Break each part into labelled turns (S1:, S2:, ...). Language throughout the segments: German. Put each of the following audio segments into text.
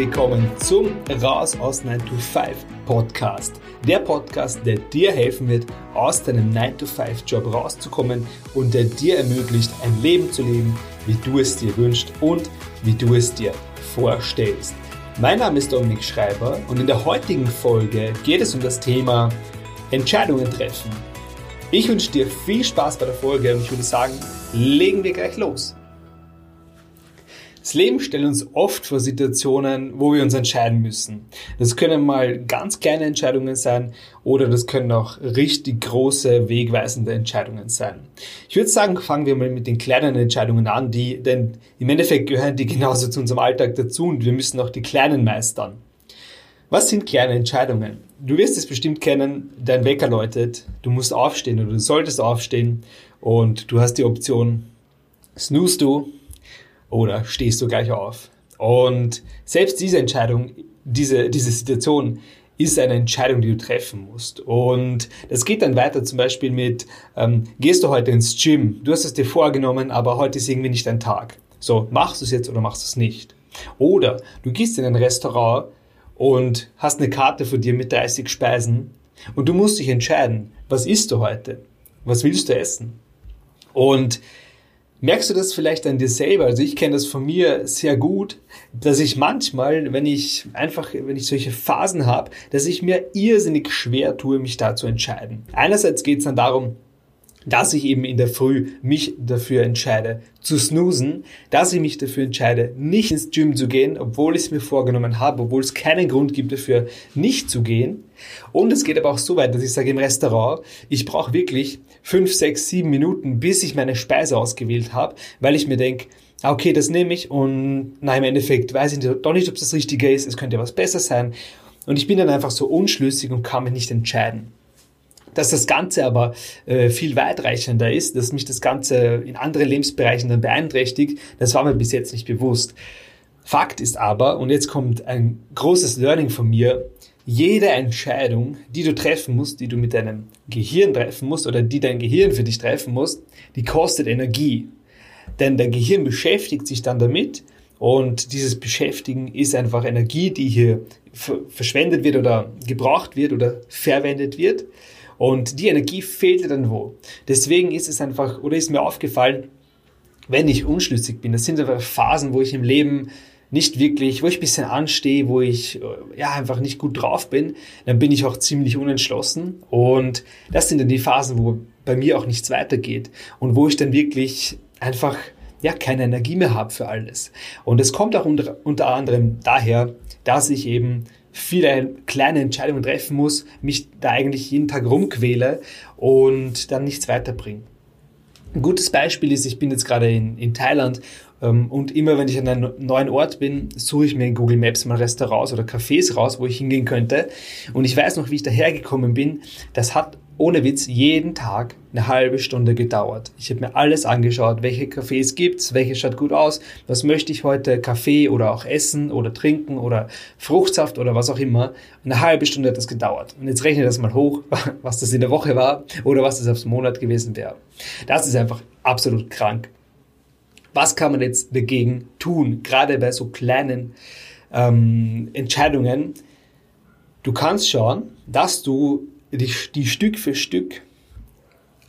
S1: willkommen zum Raus aus 9 to 5 Podcast. Der Podcast, der dir helfen wird, aus deinem 9 to 5 Job rauszukommen und der dir ermöglicht, ein Leben zu leben, wie du es dir wünschst und wie du es dir vorstellst. Mein Name ist Dominik Schreiber und in der heutigen Folge geht es um das Thema Entscheidungen treffen. Ich wünsche dir viel Spaß bei der Folge und ich würde sagen, legen wir gleich los. Das Leben stellt uns oft vor Situationen, wo wir uns entscheiden müssen. Das können mal ganz kleine Entscheidungen sein oder das können auch richtig große, wegweisende Entscheidungen sein. Ich würde sagen, fangen wir mal mit den kleinen Entscheidungen an, die, denn im Endeffekt gehören die genauso zu unserem Alltag dazu und wir müssen auch die kleinen meistern. Was sind kleine Entscheidungen? Du wirst es bestimmt kennen, dein Wecker läutet, du musst aufstehen oder du solltest aufstehen und du hast die Option, snooze du oder stehst du gleich auf? Und selbst diese Entscheidung, diese, diese Situation ist eine Entscheidung, die du treffen musst. Und das geht dann weiter zum Beispiel mit, ähm, gehst du heute ins Gym? Du hast es dir vorgenommen, aber heute ist irgendwie nicht dein Tag. So, machst du es jetzt oder machst du es nicht? Oder du gehst in ein Restaurant und hast eine Karte vor dir mit 30 Speisen und du musst dich entscheiden, was isst du heute? Was willst du essen? Und Merkst du das vielleicht an dir selber? Also ich kenne das von mir sehr gut, dass ich manchmal, wenn ich einfach, wenn ich solche Phasen habe, dass ich mir irrsinnig schwer tue, mich da zu entscheiden. Einerseits geht es dann darum, dass ich eben in der Früh mich dafür entscheide zu snoosen, dass ich mich dafür entscheide, nicht ins Gym zu gehen, obwohl ich es mir vorgenommen habe, obwohl es keinen Grund gibt dafür, nicht zu gehen. Und es geht aber auch so weit, dass ich sage im Restaurant, ich brauche wirklich fünf, sechs, sieben Minuten, bis ich meine Speise ausgewählt habe, weil ich mir denke, ah, okay, das nehme ich und na, im Endeffekt weiß ich doch nicht, ob es das Richtige ist, es könnte was besser sein. Und ich bin dann einfach so unschlüssig und kann mich nicht entscheiden. Dass das Ganze aber äh, viel weitreichender ist, dass mich das Ganze in anderen Lebensbereichen dann beeinträchtigt, das war mir bis jetzt nicht bewusst. Fakt ist aber, und jetzt kommt ein großes Learning von mir, jede Entscheidung, die du treffen musst, die du mit deinem Gehirn treffen musst oder die dein Gehirn für dich treffen musst, die kostet Energie. Denn dein Gehirn beschäftigt sich dann damit und dieses Beschäftigen ist einfach Energie, die hier verschwendet wird oder gebraucht wird oder verwendet wird. Und die Energie fehlt dir dann wo. Deswegen ist es einfach, oder ist mir aufgefallen, wenn ich unschlüssig bin, das sind einfach Phasen, wo ich im Leben nicht wirklich, wo ich ein bisschen anstehe, wo ich ja einfach nicht gut drauf bin, dann bin ich auch ziemlich unentschlossen. Und das sind dann die Phasen, wo bei mir auch nichts weitergeht und wo ich dann wirklich einfach ja keine Energie mehr habe für alles. Und es kommt auch unter, unter anderem daher, dass ich eben viele kleine Entscheidungen treffen muss, mich da eigentlich jeden Tag rumquäle und dann nichts weiterbringe. Ein gutes Beispiel ist, ich bin jetzt gerade in, in Thailand ähm, und immer wenn ich an einem neuen Ort bin, suche ich mir in Google Maps mal Restaurants oder Cafés raus, wo ich hingehen könnte. Und ich weiß noch, wie ich dahergekommen bin. Das hat ohne Witz jeden Tag eine halbe Stunde gedauert. Ich habe mir alles angeschaut, welche Cafés gibt's, welche schaut gut aus, was möchte ich heute, Kaffee oder auch essen oder trinken oder Fruchtsaft oder was auch immer. Eine halbe Stunde hat das gedauert. Und jetzt rechne das mal hoch, was das in der Woche war oder was das aufs Monat gewesen wäre. Das ist einfach absolut krank. Was kann man jetzt dagegen tun, gerade bei so kleinen ähm, Entscheidungen? Du kannst schauen, dass du die, die Stück für Stück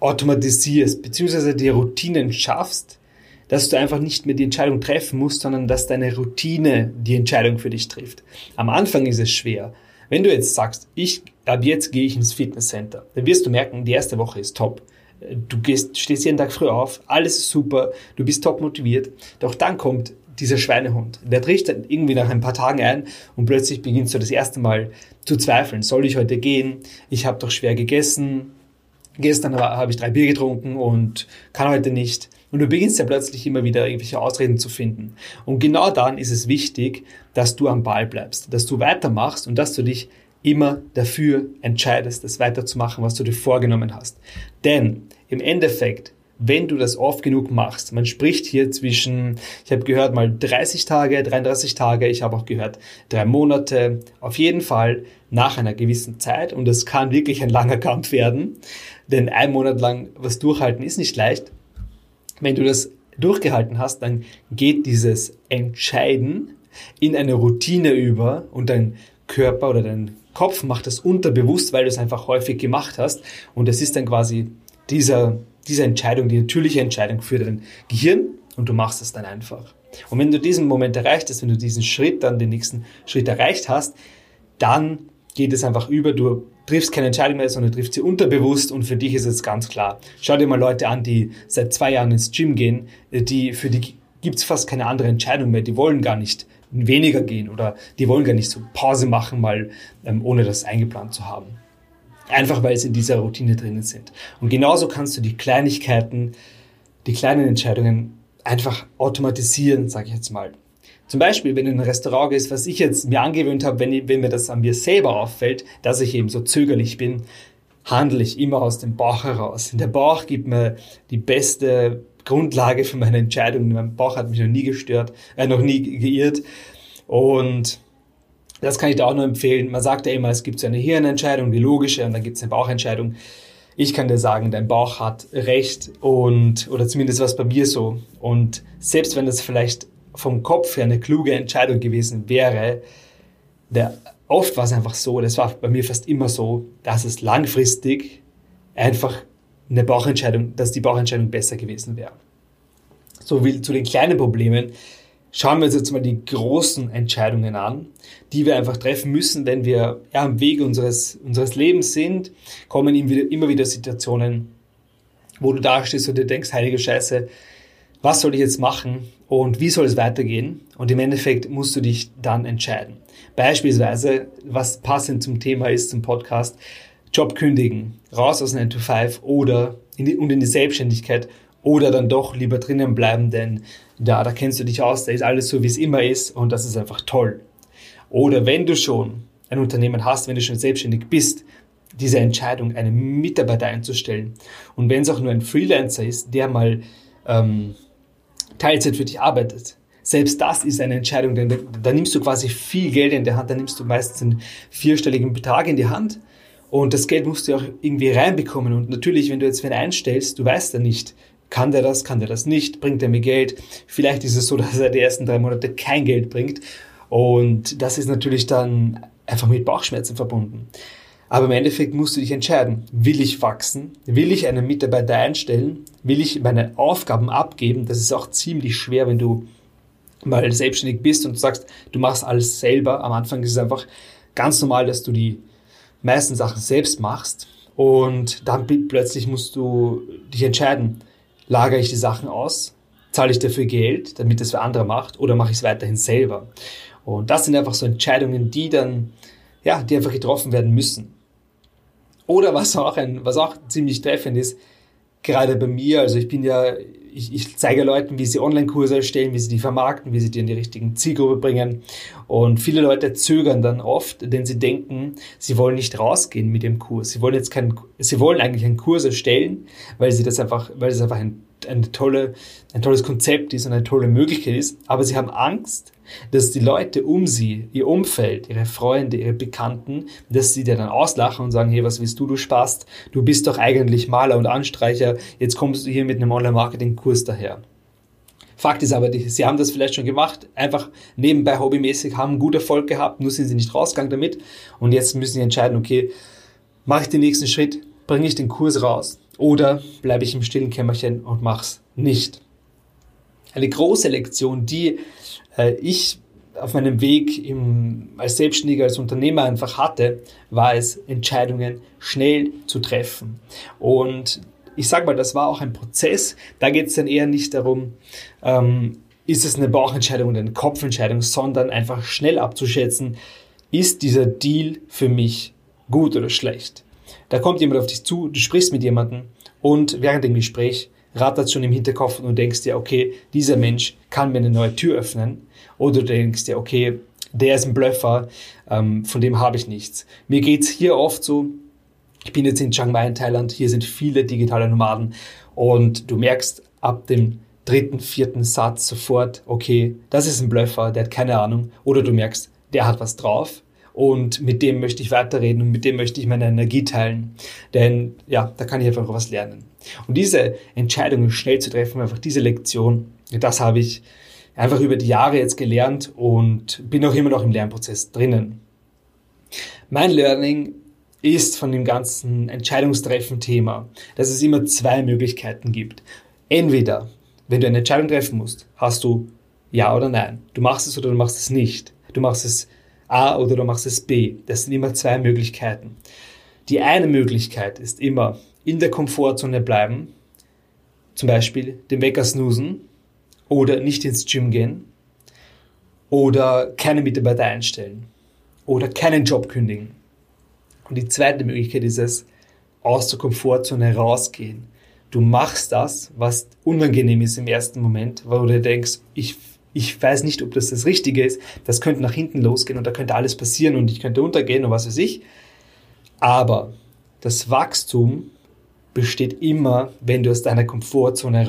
S1: automatisierst, beziehungsweise die Routinen schaffst, dass du einfach nicht mehr die Entscheidung treffen musst, sondern dass deine Routine die Entscheidung für dich trifft. Am Anfang ist es schwer. Wenn du jetzt sagst, ich, ab jetzt gehe ich ins Fitnesscenter, dann wirst du merken, die erste Woche ist top. Du gehst, stehst jeden Tag früh auf, alles ist super, du bist top motiviert. Doch dann kommt dieser Schweinehund. Der tritt dann irgendwie nach ein paar Tagen ein und plötzlich beginnst du das erste Mal zu zweifeln. Soll ich heute gehen? Ich habe doch schwer gegessen. Gestern habe ich drei Bier getrunken und kann heute nicht. Und du beginnst ja plötzlich immer wieder irgendwelche Ausreden zu finden. Und genau dann ist es wichtig, dass du am Ball bleibst, dass du weitermachst und dass du dich immer dafür entscheidest, das weiterzumachen, was du dir vorgenommen hast. Denn im Endeffekt wenn du das oft genug machst. Man spricht hier zwischen, ich habe gehört mal 30 Tage, 33 Tage, ich habe auch gehört drei Monate, auf jeden Fall nach einer gewissen Zeit und es kann wirklich ein langer Kampf werden, denn ein Monat lang was durchhalten ist nicht leicht. Wenn du das durchgehalten hast, dann geht dieses Entscheiden in eine Routine über und dein Körper oder dein Kopf macht das unterbewusst, weil du es einfach häufig gemacht hast. Und es ist dann quasi dieser, diese Entscheidung, die natürliche Entscheidung für dein Gehirn und du machst es dann einfach. Und wenn du diesen Moment erreicht hast, wenn du diesen Schritt, dann den nächsten Schritt erreicht hast, dann geht es einfach über. Du triffst keine Entscheidung mehr, sondern triffst sie unterbewusst und für dich ist es ganz klar. Schau dir mal Leute an, die seit zwei Jahren ins Gym gehen, die, für die gibt es fast keine andere Entscheidung mehr. Die wollen gar nicht weniger gehen oder die wollen gar nicht so Pause machen, mal ähm, ohne das eingeplant zu haben. Einfach weil sie in dieser Routine drinnen sind. Und genauso kannst du die Kleinigkeiten, die kleinen Entscheidungen einfach automatisieren, sage ich jetzt mal. Zum Beispiel, wenn du in ein Restaurant gehst, was ich jetzt mir angewöhnt habe, wenn, wenn mir das an mir selber auffällt, dass ich eben so zögerlich bin, handle ich immer aus dem Bauch heraus. Der Bauch gibt mir die beste Grundlage für meine Entscheidung. Mein Bauch hat mich noch nie gestört, äh, noch nie geirrt. Und das kann ich da auch nur empfehlen. Man sagt ja immer, es gibt so eine Hirnentscheidung, die logische, und dann gibt es eine Bauchentscheidung. Ich kann dir sagen, dein Bauch hat recht und, oder zumindest was bei mir so. Und selbst wenn das vielleicht vom Kopf her eine kluge Entscheidung gewesen wäre, der, oft war es einfach so, das war bei mir fast immer so, dass es langfristig einfach eine Bauchentscheidung, dass die Bauchentscheidung besser gewesen wäre. So wie zu den kleinen Problemen. Schauen wir uns jetzt mal die großen Entscheidungen an, die wir einfach treffen müssen, wenn wir ja, am Weg unseres, unseres Lebens sind, kommen immer wieder Situationen, wo du dastehst und dir denkst, heilige Scheiße, was soll ich jetzt machen und wie soll es weitergehen? Und im Endeffekt musst du dich dann entscheiden. Beispielsweise, was passend zum Thema ist, zum Podcast, Job kündigen, raus aus 9 to 5 oder in die, und in die Selbstständigkeit oder dann doch lieber drinnen bleiben, denn da, da kennst du dich aus, da ist alles so, wie es immer ist und das ist einfach toll. Oder wenn du schon ein Unternehmen hast, wenn du schon selbstständig bist, diese Entscheidung, einen Mitarbeiter einzustellen und wenn es auch nur ein Freelancer ist, der mal ähm, Teilzeit für dich arbeitet, selbst das ist eine Entscheidung, denn da, da nimmst du quasi viel Geld in der Hand, da nimmst du meistens einen vierstelligen Betrag in die Hand und das Geld musst du auch irgendwie reinbekommen. Und natürlich, wenn du jetzt wen einstellst, du weißt ja nicht, kann der das, kann der das nicht, bringt er mir Geld. Vielleicht ist es so, dass er die ersten drei Monate kein Geld bringt. Und das ist natürlich dann einfach mit Bauchschmerzen verbunden. Aber im Endeffekt musst du dich entscheiden, will ich wachsen, will ich einen Mitarbeiter einstellen, will ich meine Aufgaben abgeben. Das ist auch ziemlich schwer, wenn du mal selbstständig bist und sagst, du machst alles selber. Am Anfang ist es einfach ganz normal, dass du die meisten Sachen selbst machst und dann plötzlich musst du dich entscheiden, lagere ich die Sachen aus, zahle ich dafür Geld, damit es für andere macht oder mache ich es weiterhin selber. Und das sind einfach so Entscheidungen, die dann, ja, die einfach getroffen werden müssen. Oder was auch ein, was auch ziemlich treffend ist, gerade bei mir, also ich bin ja ich, ich zeige Leuten, wie sie Online-Kurse erstellen, wie sie die vermarkten, wie sie die in die richtigen Zielgruppe bringen. Und viele Leute zögern dann oft, denn sie denken, sie wollen nicht rausgehen mit dem Kurs. Sie wollen jetzt keinen, sie wollen eigentlich einen Kurs erstellen, weil sie das einfach, weil es einfach ein, eine tolle, ein tolles Konzept ist und eine tolle Möglichkeit ist. Aber sie haben Angst, dass die Leute um sie, ihr Umfeld, ihre Freunde, ihre Bekannten, dass sie dir dann auslachen und sagen, hey, was willst du, du Spast? Du bist doch eigentlich Maler und Anstreicher, jetzt kommst du hier mit einem Online-Marketing-Kurs daher. Fakt ist aber, sie haben das vielleicht schon gemacht, einfach nebenbei hobbymäßig, haben gut Erfolg gehabt, nur sind sie nicht rausgegangen damit und jetzt müssen sie entscheiden, okay, mache ich den nächsten Schritt, bringe ich den Kurs raus oder bleibe ich im stillen Kämmerchen und mach's nicht. Eine große Lektion, die äh, ich auf meinem Weg im, als Selbstständiger, als Unternehmer einfach hatte, war es, Entscheidungen schnell zu treffen. Und ich sage mal, das war auch ein Prozess. Da geht es dann eher nicht darum, ähm, ist es eine Bauchentscheidung oder eine Kopfentscheidung, sondern einfach schnell abzuschätzen, ist dieser Deal für mich gut oder schlecht. Da kommt jemand auf dich zu, du sprichst mit jemandem und während dem Gespräch rattert schon im Hinterkopf und denkst dir, okay, dieser Mensch kann mir eine neue Tür öffnen. Oder du denkst dir, okay, der ist ein Blöffer, ähm, von dem habe ich nichts. Mir geht's hier oft so, ich bin jetzt in Chiang Mai in Thailand, hier sind viele digitale Nomaden und du merkst ab dem dritten, vierten Satz sofort, okay, das ist ein Blöffer, der hat keine Ahnung. Oder du merkst, der hat was drauf und mit dem möchte ich weiterreden und mit dem möchte ich meine Energie teilen. Denn ja, da kann ich einfach was lernen. Und diese Entscheidungen schnell zu treffen, einfach diese Lektion, das habe ich einfach über die Jahre jetzt gelernt und bin auch immer noch im Lernprozess drinnen. Mein Learning ist von dem ganzen Entscheidungstreffen-Thema, dass es immer zwei Möglichkeiten gibt. Entweder, wenn du eine Entscheidung treffen musst, hast du Ja oder Nein. Du machst es oder du machst es nicht. Du machst es A oder du machst es B. Das sind immer zwei Möglichkeiten. Die eine Möglichkeit ist immer in der Komfortzone bleiben, zum Beispiel den Wecker snoosen oder nicht ins Gym gehen oder keine Mitarbeiter einstellen oder keinen Job kündigen. Und die zweite Möglichkeit ist es, aus der Komfortzone rausgehen. Du machst das, was unangenehm ist im ersten Moment, weil du denkst, ich, ich weiß nicht, ob das das Richtige ist, das könnte nach hinten losgehen und da könnte alles passieren und ich könnte untergehen und was weiß ich. Aber das Wachstum besteht immer, wenn du aus deiner Komfortzone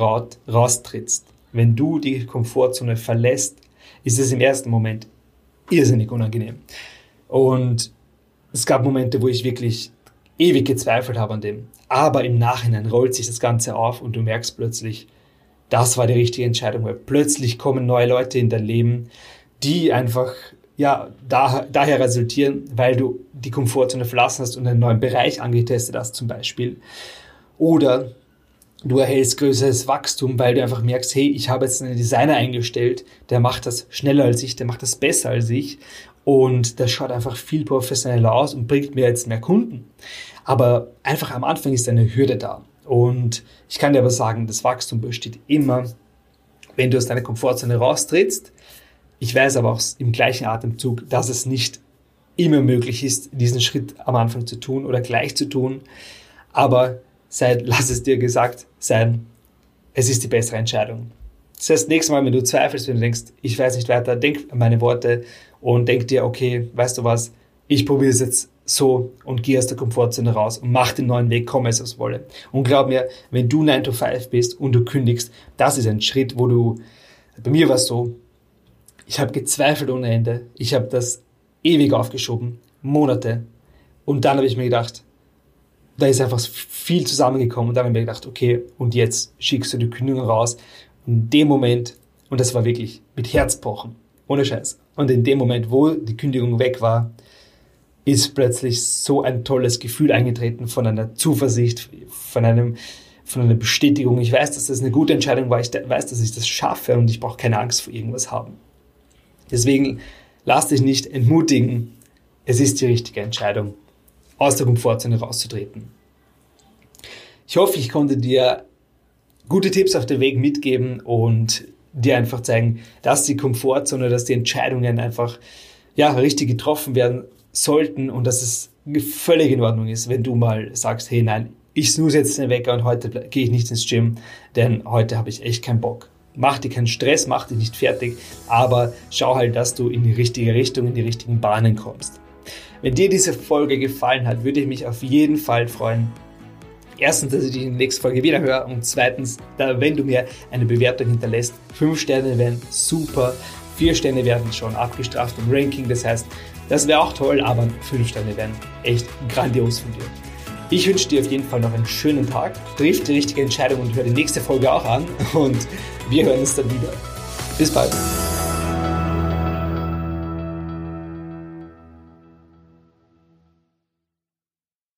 S1: raustrittst. Wenn du die Komfortzone verlässt, ist es im ersten Moment irrsinnig unangenehm. Und es gab Momente, wo ich wirklich ewig gezweifelt habe an dem. Aber im Nachhinein rollt sich das Ganze auf und du merkst plötzlich, das war die richtige Entscheidung, weil plötzlich kommen neue Leute in dein Leben, die einfach ja, da, daher resultieren, weil du die Komfortzone verlassen hast und einen neuen Bereich angetestet hast zum Beispiel. Oder du erhältst größeres Wachstum, weil du einfach merkst, hey, ich habe jetzt einen Designer eingestellt, der macht das schneller als ich, der macht das besser als ich und das schaut einfach viel professioneller aus und bringt mir jetzt mehr Kunden. Aber einfach am Anfang ist eine Hürde da. Und ich kann dir aber sagen, das Wachstum besteht immer, wenn du aus deiner Komfortzone raustrittst. Ich weiß aber auch im gleichen Atemzug, dass es nicht immer möglich ist, diesen Schritt am Anfang zu tun oder gleich zu tun. Aber sei, lass es dir gesagt sein, es ist die bessere Entscheidung. Das heißt, nächstes Mal, wenn du zweifelst, wenn du denkst, ich weiß nicht weiter, denk an meine Worte und denk dir, okay, weißt du was, ich probiere es jetzt so und gehe aus der Komfortzone raus und mach den neuen Weg, komme es was wolle. Und glaub mir, wenn du 9 to 5 bist und du kündigst, das ist ein Schritt, wo du, bei mir war es so, ich habe gezweifelt ohne Ende, ich habe das ewig aufgeschoben, Monate. Und dann habe ich mir gedacht, da ist einfach viel zusammengekommen und dann habe ich mir gedacht, okay, und jetzt schickst du die Kündigung raus in dem Moment, und das war wirklich mit Herzpochen, ohne Scheiß. Und in dem Moment, wo die Kündigung weg war, ist plötzlich so ein tolles Gefühl eingetreten von einer Zuversicht, von einem, von einer Bestätigung. Ich weiß, dass das eine gute Entscheidung war. Ich weiß, dass ich das schaffe und ich brauche keine Angst vor irgendwas haben. Deswegen lass dich nicht entmutigen. Es ist die richtige Entscheidung, aus der Komfortzone rauszutreten. Ich hoffe, ich konnte dir gute Tipps auf den Weg mitgeben und dir einfach zeigen, dass die Komfortzone, dass die Entscheidungen einfach ja, richtig getroffen werden sollten und dass es völlig in Ordnung ist, wenn du mal sagst, hey nein, ich snooze jetzt den Wecker und heute gehe ich nicht ins Gym, denn heute habe ich echt keinen Bock. Mach dir keinen Stress, mach dich nicht fertig, aber schau halt, dass du in die richtige Richtung, in die richtigen Bahnen kommst. Wenn dir diese Folge gefallen hat, würde ich mich auf jeden Fall freuen, erstens, dass ich dich in der nächsten Folge wieder höre und zweitens, da, wenn du mir eine Bewertung hinterlässt. Fünf Sterne wären super, vier Sterne werden schon abgestraft im Ranking, das heißt, das wäre auch toll, aber fünf Sterne wären echt grandios von dir. Ich wünsche dir auf jeden Fall noch einen schönen Tag, triff die richtige Entscheidung und hör die nächste Folge auch an und wir hören uns dann wieder. Bis bald.